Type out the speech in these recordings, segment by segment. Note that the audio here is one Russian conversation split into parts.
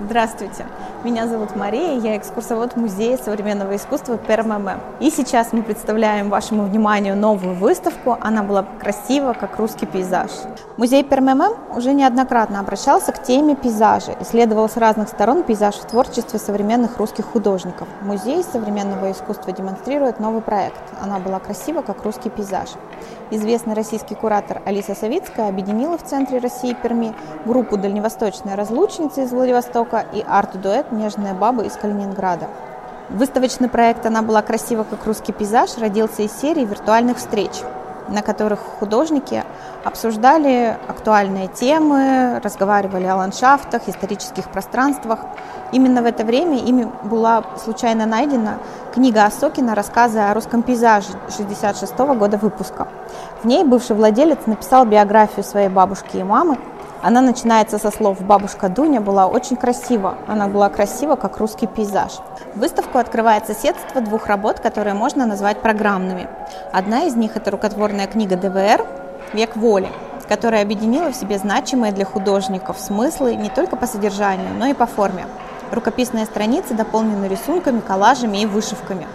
Здравствуйте, меня зовут Мария, я экскурсовод Музея современного искусства ПРММ. И сейчас мы представляем вашему вниманию новую выставку. Она была красива, как русский пейзаж. Музей ПРММ уже неоднократно обращался к теме пейзажа, исследовал с разных сторон пейзаж в творчестве современных русских художников. Музей современного искусства демонстрирует новый проект. Она была красива, как русский пейзаж. Известный российский куратор Алиса Савицкая объединила в центре России Перми группу «Дальневосточная разлучница» из Владивостока и арт-дуэт «Нежная баба» из Калининграда. Выставочный проект «Она была красива, как русский пейзаж» родился из серии виртуальных встреч – на которых художники обсуждали актуальные темы, разговаривали о ландшафтах, исторических пространствах. Именно в это время ими была случайно найдена книга Осокина «Рассказы о русском пейзаже» 66 года выпуска. В ней бывший владелец написал биографию своей бабушки и мамы, она начинается со слов «Бабушка Дуня была очень красива». Она была красива, как русский пейзаж. Выставку открывает соседство двух работ, которые можно назвать программными. Одна из них – это рукотворная книга ДВР «Век воли», которая объединила в себе значимые для художников смыслы не только по содержанию, но и по форме. Рукописные страницы дополнены рисунками, коллажами и вышивками.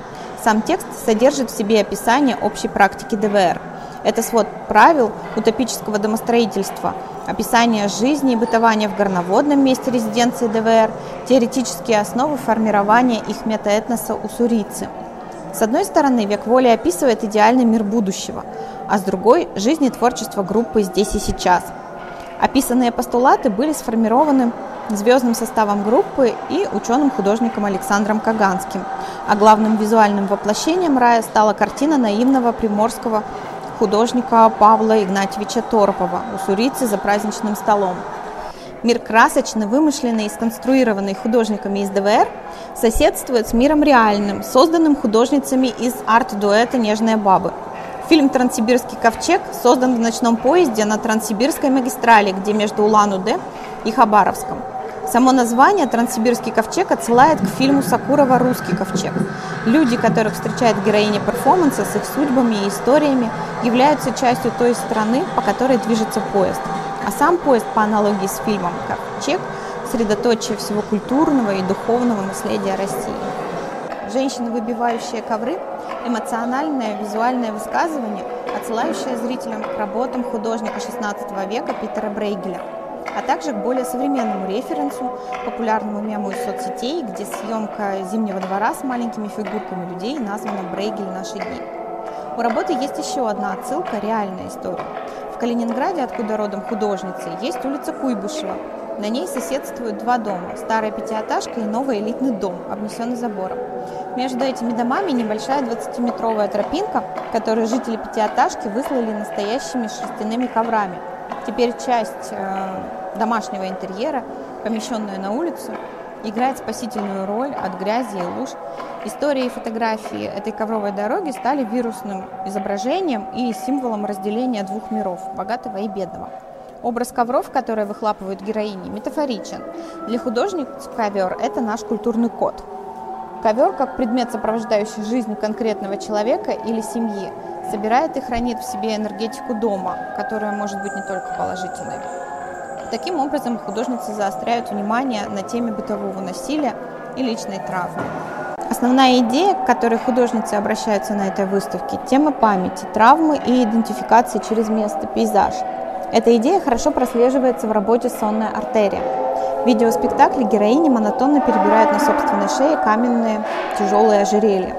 Сам текст содержит в себе описание общей практики ДВР – это свод правил утопического домостроительства, описание жизни и бытования в горноводном месте резиденции ДВР, теоретические основы формирования их метаэтноса уссурийцы. С одной стороны, век воли описывает идеальный мир будущего, а с другой – жизнь и творчество группы здесь и сейчас. Описанные постулаты были сформированы звездным составом группы и ученым-художником Александром Каганским, а главным визуальным воплощением рая стала картина наивного приморского художника Павла Игнатьевича Торопова «Уссурийцы за праздничным столом». Мир красочно вымышленный и сконструированный художниками из ДВР соседствует с миром реальным, созданным художницами из арт-дуэта «Нежные бабы». Фильм «Транссибирский ковчег» создан в ночном поезде на Транссибирской магистрали, где между Улан-Удэ и Хабаровском. Само название «Транссибирский ковчег» отсылает к фильму Сакурова «Русский ковчег». Люди, которых встречает героиня перформанса с их судьбами и историями, являются частью той страны, по которой движется поезд. А сам поезд, по аналогии с фильмом «Ковчег», средоточие всего культурного и духовного наследия России. Женщины, выбивающие ковры – эмоциональное визуальное высказывание, отсылающее зрителям к работам художника XVI века Питера Брейгеля – а также к более современному референсу, популярному мему из соцсетей, где съемка зимнего двора с маленькими фигурками людей названа «Брейгель наши дни». У работы есть еще одна отсылка – реальная история. В Калининграде, откуда родом художница, есть улица Куйбышева. На ней соседствуют два дома – старая пятиэтажка и новый элитный дом, обнесенный забором. Между этими домами небольшая 20-метровая тропинка, которую жители пятиэтажки выслали настоящими шерстяными коврами. Теперь часть э, домашнего интерьера, помещенную на улицу, играет спасительную роль от грязи и луж. Истории и фотографии этой ковровой дороги стали вирусным изображением и символом разделения двух миров – богатого и бедного. Образ ковров, которые выхлапывают героини, метафоричен. Для художниц ковер – это наш культурный код. Ковер, как предмет, сопровождающий жизнь конкретного человека или семьи, собирает и хранит в себе энергетику дома, которая может быть не только положительной. Таким образом, художницы заостряют внимание на теме бытового насилия и личной травмы. Основная идея, к которой художницы обращаются на этой выставке – тема памяти, травмы и идентификации через место, пейзаж. Эта идея хорошо прослеживается в работе «Сонная артерия». В видеоспектакле героини монотонно перебирают на собственной шее каменные тяжелые ожерелья.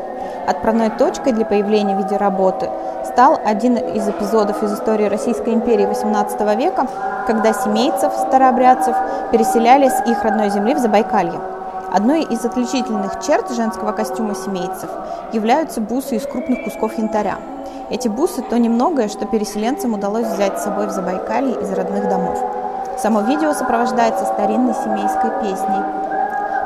Отправной точкой для появления видеоработы стал один из эпизодов из истории Российской империи XVIII века, когда семейцев, старообрядцев, переселяли с их родной земли в Забайкалье. Одной из отличительных черт женского костюма семейцев являются бусы из крупных кусков янтаря. Эти бусы – то немногое, что переселенцам удалось взять с собой в Забайкалье из родных домов. Само видео сопровождается старинной семейской песней.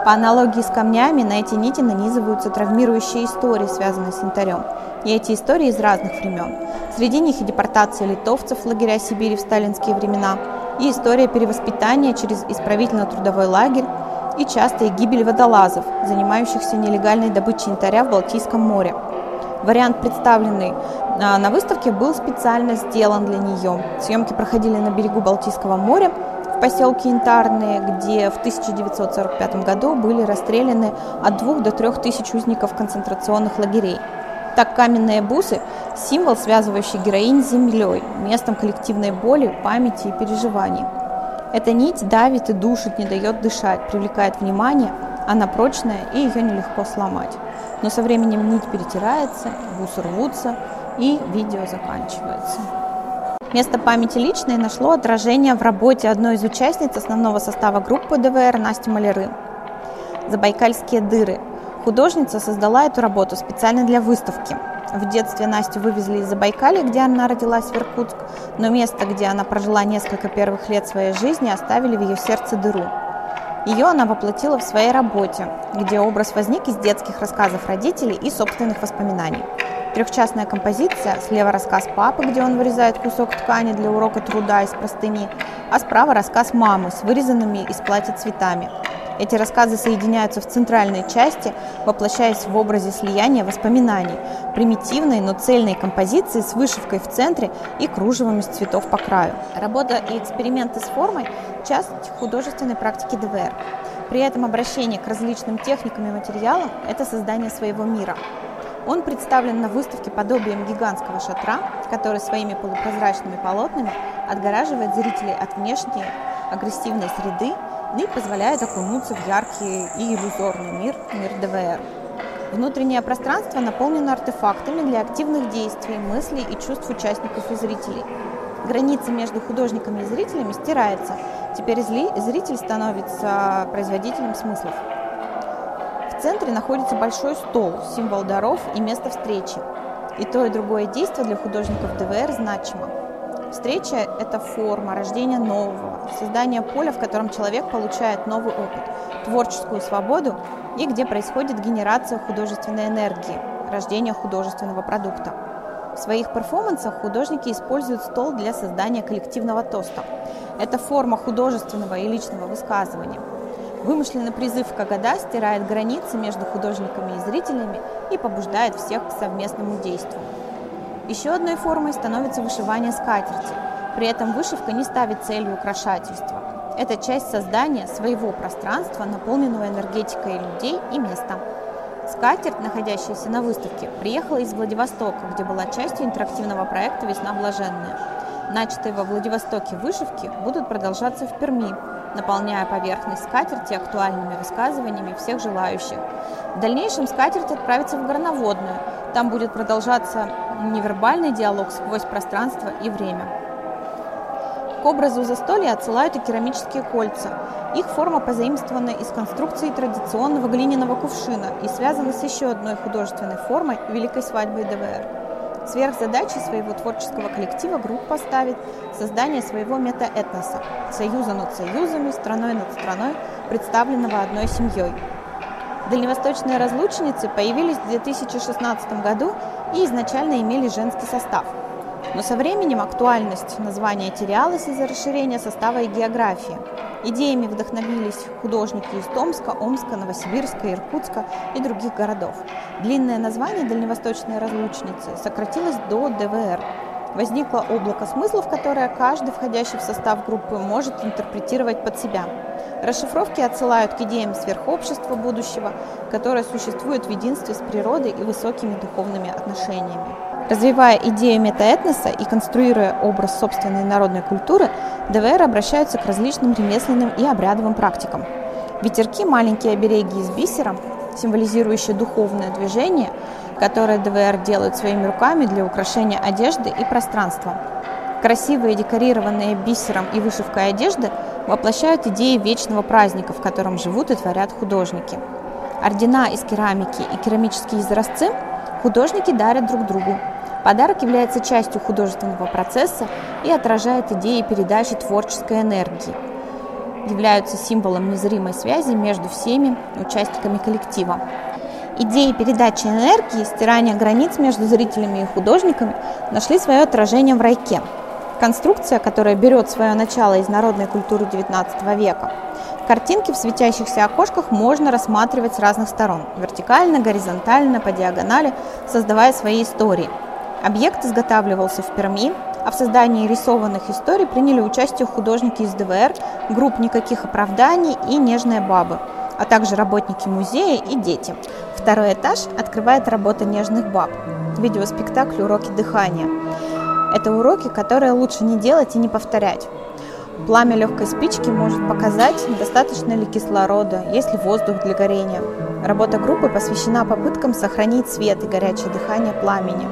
По аналогии с камнями на эти нити нанизываются травмирующие истории, связанные с янтарем. И эти истории из разных времен. Среди них и депортация литовцев в лагеря Сибири в сталинские времена, и история перевоспитания через исправительно-трудовой лагерь, и частая гибель водолазов, занимающихся нелегальной добычей янтаря в Балтийском море. Вариант, представленный а, на выставке, был специально сделан для нее. Съемки проходили на берегу Балтийского моря, поселке Янтарные, где в 1945 году были расстреляны от 2 до 3 тысяч узников концентрационных лагерей. Так каменные бусы – символ, связывающий героинь с землей, местом коллективной боли, памяти и переживаний. Эта нить давит и душит, не дает дышать, привлекает внимание, она прочная и ее нелегко сломать. Но со временем нить перетирается, бусы рвутся и видео заканчивается. Место памяти личной нашло отражение в работе одной из участниц основного состава группы ДВР Насти Маляры. «Забайкальские дыры». Художница создала эту работу специально для выставки. В детстве Настю вывезли из Забайкалья, где она родилась в Иркутск, но место, где она прожила несколько первых лет своей жизни, оставили в ее сердце дыру. Ее она воплотила в своей работе, где образ возник из детских рассказов родителей и собственных воспоминаний. Трехчастная композиция, слева рассказ папы, где он вырезает кусок ткани для урока труда из простыни, а справа рассказ мамы с вырезанными из платья цветами. Эти рассказы соединяются в центральной части, воплощаясь в образе слияния воспоминаний, примитивной, но цельной композиции с вышивкой в центре и кружевом из цветов по краю. Работа и эксперименты с формой – часть художественной практики ДВР. При этом обращение к различным техникам и материалам – это создание своего мира – он представлен на выставке подобием гигантского шатра, который своими полупрозрачными полотнами отгораживает зрителей от внешней агрессивной среды и позволяет окунуться в яркий и иллюзорный мир, мир ДВР. Внутреннее пространство наполнено артефактами для активных действий, мыслей и чувств участников и зрителей. Граница между художниками и зрителями стирается. Теперь зритель становится производителем смыслов центре находится большой стол, символ даров и место встречи. И то, и другое действие для художников ДВР значимо. Встреча – это форма рождения нового, создание поля, в котором человек получает новый опыт, творческую свободу и где происходит генерация художественной энергии, рождение художественного продукта. В своих перформансах художники используют стол для создания коллективного тоста. Это форма художественного и личного высказывания – Вымышленный призыв Кагада стирает границы между художниками и зрителями и побуждает всех к совместному действию. Еще одной формой становится вышивание скатерти. При этом вышивка не ставит целью украшательства. Это часть создания своего пространства, наполненного энергетикой людей и места. Скатерть, находящаяся на выставке, приехала из Владивостока, где была частью интерактивного проекта «Весна блаженная». Начатые во Владивостоке вышивки будут продолжаться в Перми, наполняя поверхность скатерти актуальными высказываниями всех желающих. В дальнейшем скатерть отправится в горноводную. Там будет продолжаться невербальный диалог сквозь пространство и время. К образу застолья отсылают и керамические кольца. Их форма позаимствована из конструкции традиционного глиняного кувшина и связана с еще одной художественной формой – Великой свадьбой ДВР. Сверхзадачей своего творческого коллектива группа ставит создание своего метаэтноса – союза над союзами, страной над страной, представленного одной семьей. Дальневосточные разлучницы появились в 2016 году и изначально имели женский состав. Но со временем актуальность названия терялась из-за расширения состава и географии – Идеями вдохновились художники из Томска, Омска, Новосибирска, Иркутска и других городов. Длинное название «Дальневосточные разлучницы» сократилось до ДВР. Возникло облако смыслов, которое каждый, входящий в состав группы, может интерпретировать под себя. Расшифровки отсылают к идеям сверхобщества будущего, которое существует в единстве с природой и высокими духовными отношениями. Развивая идею метаэтноса и конструируя образ собственной народной культуры, ДВР обращаются к различным ремесленным и обрядовым практикам. Ветерки – маленькие обереги из бисера, символизирующие духовное движение, которое ДВР делают своими руками для украшения одежды и пространства. Красивые декорированные бисером и вышивкой одежды воплощают идеи вечного праздника, в котором живут и творят художники. Ордена из керамики и керамические изразцы художники дарят друг другу, Подарок является частью художественного процесса и отражает идеи передачи творческой энергии, являются символом незримой связи между всеми участниками коллектива. Идеи передачи энергии, стирания границ между зрителями и художниками нашли свое отражение в райке. Конструкция, которая берет свое начало из народной культуры XIX века. Картинки в светящихся окошках можно рассматривать с разных сторон, вертикально, горизонтально, по диагонали, создавая свои истории – Объект изготавливался в Перми, а в создании рисованных историй приняли участие художники из ДВР, групп «Никаких оправданий» и «Нежная баба», а также работники музея и дети. Второй этаж открывает работа «Нежных баб» – видеоспектакль «Уроки дыхания». Это уроки, которые лучше не делать и не повторять. Пламя легкой спички может показать, достаточно ли кислорода, есть ли воздух для горения. Работа группы посвящена попыткам сохранить свет и горячее дыхание пламени.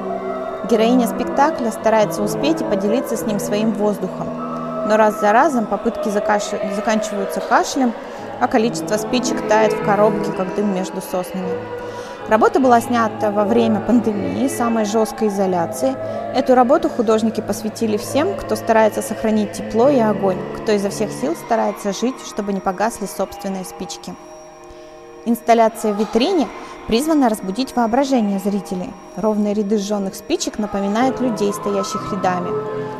Героиня спектакля старается успеть и поделиться с ним своим воздухом. Но раз за разом попытки закаш... заканчиваются кашлем, а количество спичек тает в коробке, как дым между соснами. Работа была снята во время пандемии, самой жесткой изоляции. Эту работу художники посвятили всем, кто старается сохранить тепло и огонь, кто изо всех сил старается жить, чтобы не погасли собственные спички. Инсталляция в витрине призвана разбудить воображение зрителей. Ровные ряды сжженных спичек напоминают людей, стоящих рядами.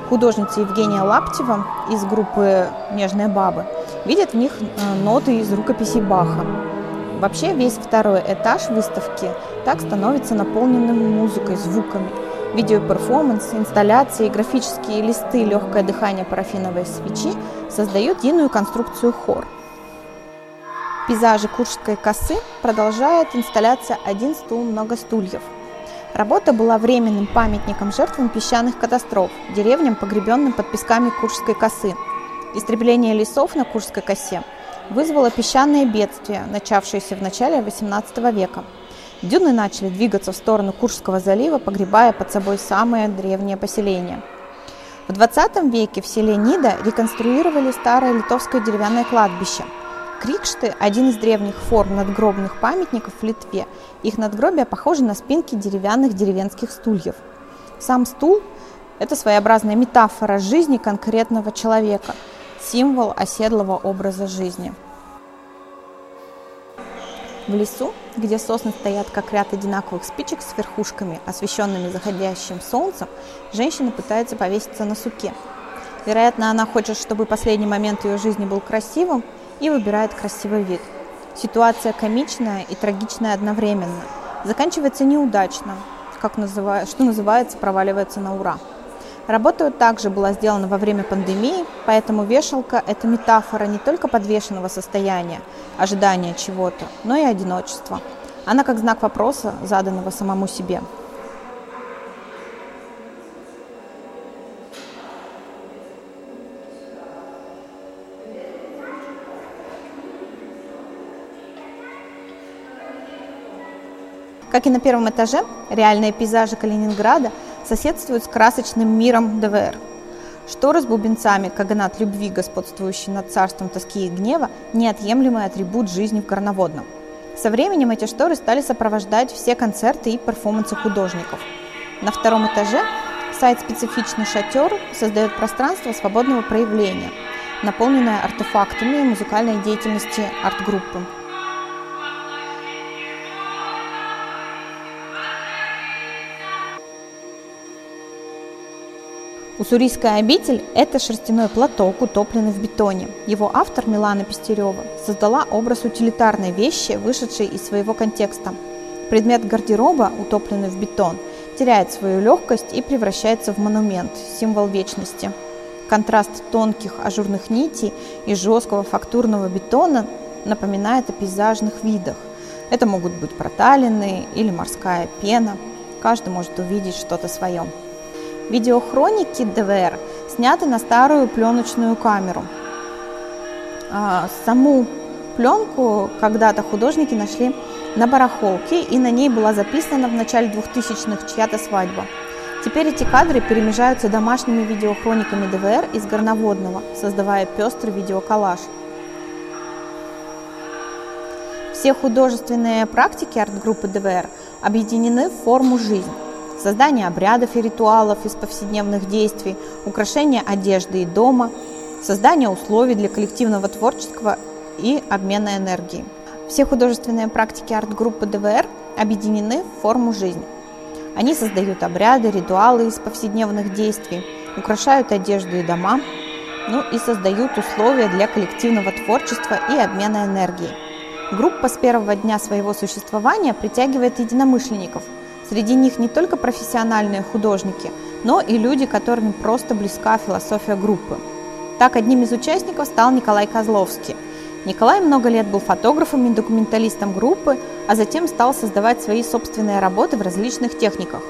Художница Евгения Лаптева из группы «Нежные бабы» видит в них э, ноты из рукописей Баха. Вообще весь второй этаж выставки так становится наполненным музыкой, звуками. Видеоперформанс, инсталляции, графические листы, легкое дыхание парафиновой свечи создают единую конструкцию хор. Пейзажи Куршской косы продолжает инсталляция «Один стул, много стульев». Работа была временным памятником жертвам песчаных катастроф, деревням, погребенным под песками Куршской косы. Истребление лесов на Куршской косе вызвало песчаное бедствие, начавшееся в начале XVIII века. Дюны начали двигаться в сторону Куршского залива, погребая под собой самые древние поселения. В 20 веке в селе Нида реконструировали старое литовское деревянное кладбище. Крикшты – один из древних форм надгробных памятников в Литве. Их надгробия похожи на спинки деревянных деревенских стульев. Сам стул – это своеобразная метафора жизни конкретного человека – символ оседлого образа жизни. В лесу, где сосны стоят как ряд одинаковых спичек с верхушками, освещенными заходящим солнцем, женщина пытается повеситься на суке. Вероятно, она хочет, чтобы последний момент ее жизни был красивым и выбирает красивый вид. Ситуация комичная и трагичная одновременно. Заканчивается неудачно, как называю, что называется, проваливается на ура. Работа также была сделана во время пандемии, поэтому вешалка – это метафора не только подвешенного состояния, ожидания чего-то, но и одиночества. Она как знак вопроса, заданного самому себе. Как и на первом этаже, реальные пейзажи Калининграда – соседствует с красочным миром ДВР. Шторы с бубенцами, каганат любви, господствующий над царством тоски и гнева, неотъемлемый атрибут жизни в Горноводном. Со временем эти шторы стали сопровождать все концерты и перформансы художников. На втором этаже сайт «Специфичный шатер» создает пространство свободного проявления, наполненное артефактами музыкальной деятельности арт-группы. Уссурийская обитель – это шерстяной платок, утопленный в бетоне. Его автор Милана Пестерева создала образ утилитарной вещи, вышедшей из своего контекста. Предмет гардероба, утопленный в бетон, теряет свою легкость и превращается в монумент, символ вечности. Контраст тонких ажурных нитей и жесткого фактурного бетона напоминает о пейзажных видах. Это могут быть проталины или морская пена. Каждый может увидеть что-то свое. Видеохроники ДВР сняты на старую пленочную камеру. А, саму пленку когда-то художники нашли на барахолке, и на ней была записана в начале 2000-х чья-то свадьба. Теперь эти кадры перемежаются домашними видеохрониками ДВР из Горноводного, создавая пестрый видеоколлаж. Все художественные практики арт-группы ДВР объединены в форму «Жизнь» создание обрядов и ритуалов из повседневных действий, украшение одежды и дома, создание условий для коллективного творчества и обмена энергией. Все художественные практики арт-группы ДВР объединены в форму жизни. Они создают обряды, ритуалы из повседневных действий, украшают одежду и дома, ну и создают условия для коллективного творчества и обмена энергией. Группа с первого дня своего существования притягивает единомышленников – Среди них не только профессиональные художники, но и люди, которыми просто близка философия группы. Так одним из участников стал Николай Козловский. Николай много лет был фотографом и документалистом группы, а затем стал создавать свои собственные работы в различных техниках.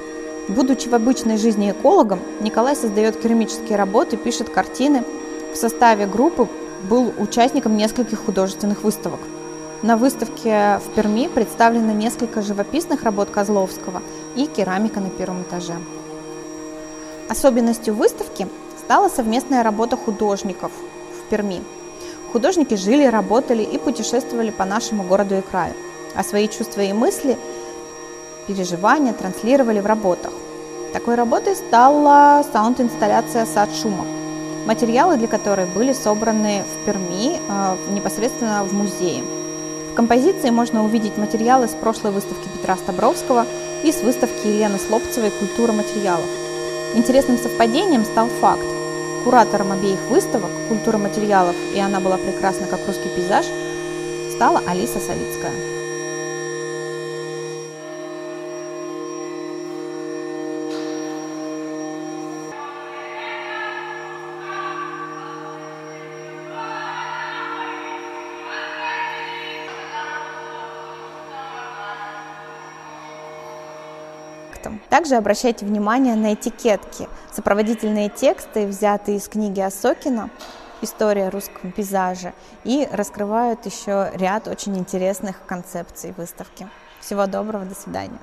Будучи в обычной жизни экологом, Николай создает керамические работы, пишет картины. В составе группы был участником нескольких художественных выставок. На выставке в Перми представлено несколько живописных работ Козловского и керамика на первом этаже. Особенностью выставки стала совместная работа художников в Перми. Художники жили, работали и путешествовали по нашему городу и краю, а свои чувства и мысли, переживания транслировали в работах. Такой работой стала саунд-инсталляция «Сад шума», материалы для которой были собраны в Перми, э, непосредственно в музее. В композиции можно увидеть материалы с прошлой выставки Петра Стабровского и с выставки Елены Слопцевой «Культура материалов». Интересным совпадением стал факт. Куратором обеих выставок «Культура материалов» и «Она была прекрасна, как русский пейзаж» стала Алиса Савицкая. Проектом. Также обращайте внимание на этикетки, сопроводительные тексты, взятые из книги Осокина «История русского пейзажа» и раскрывают еще ряд очень интересных концепций выставки. Всего доброго, до свидания.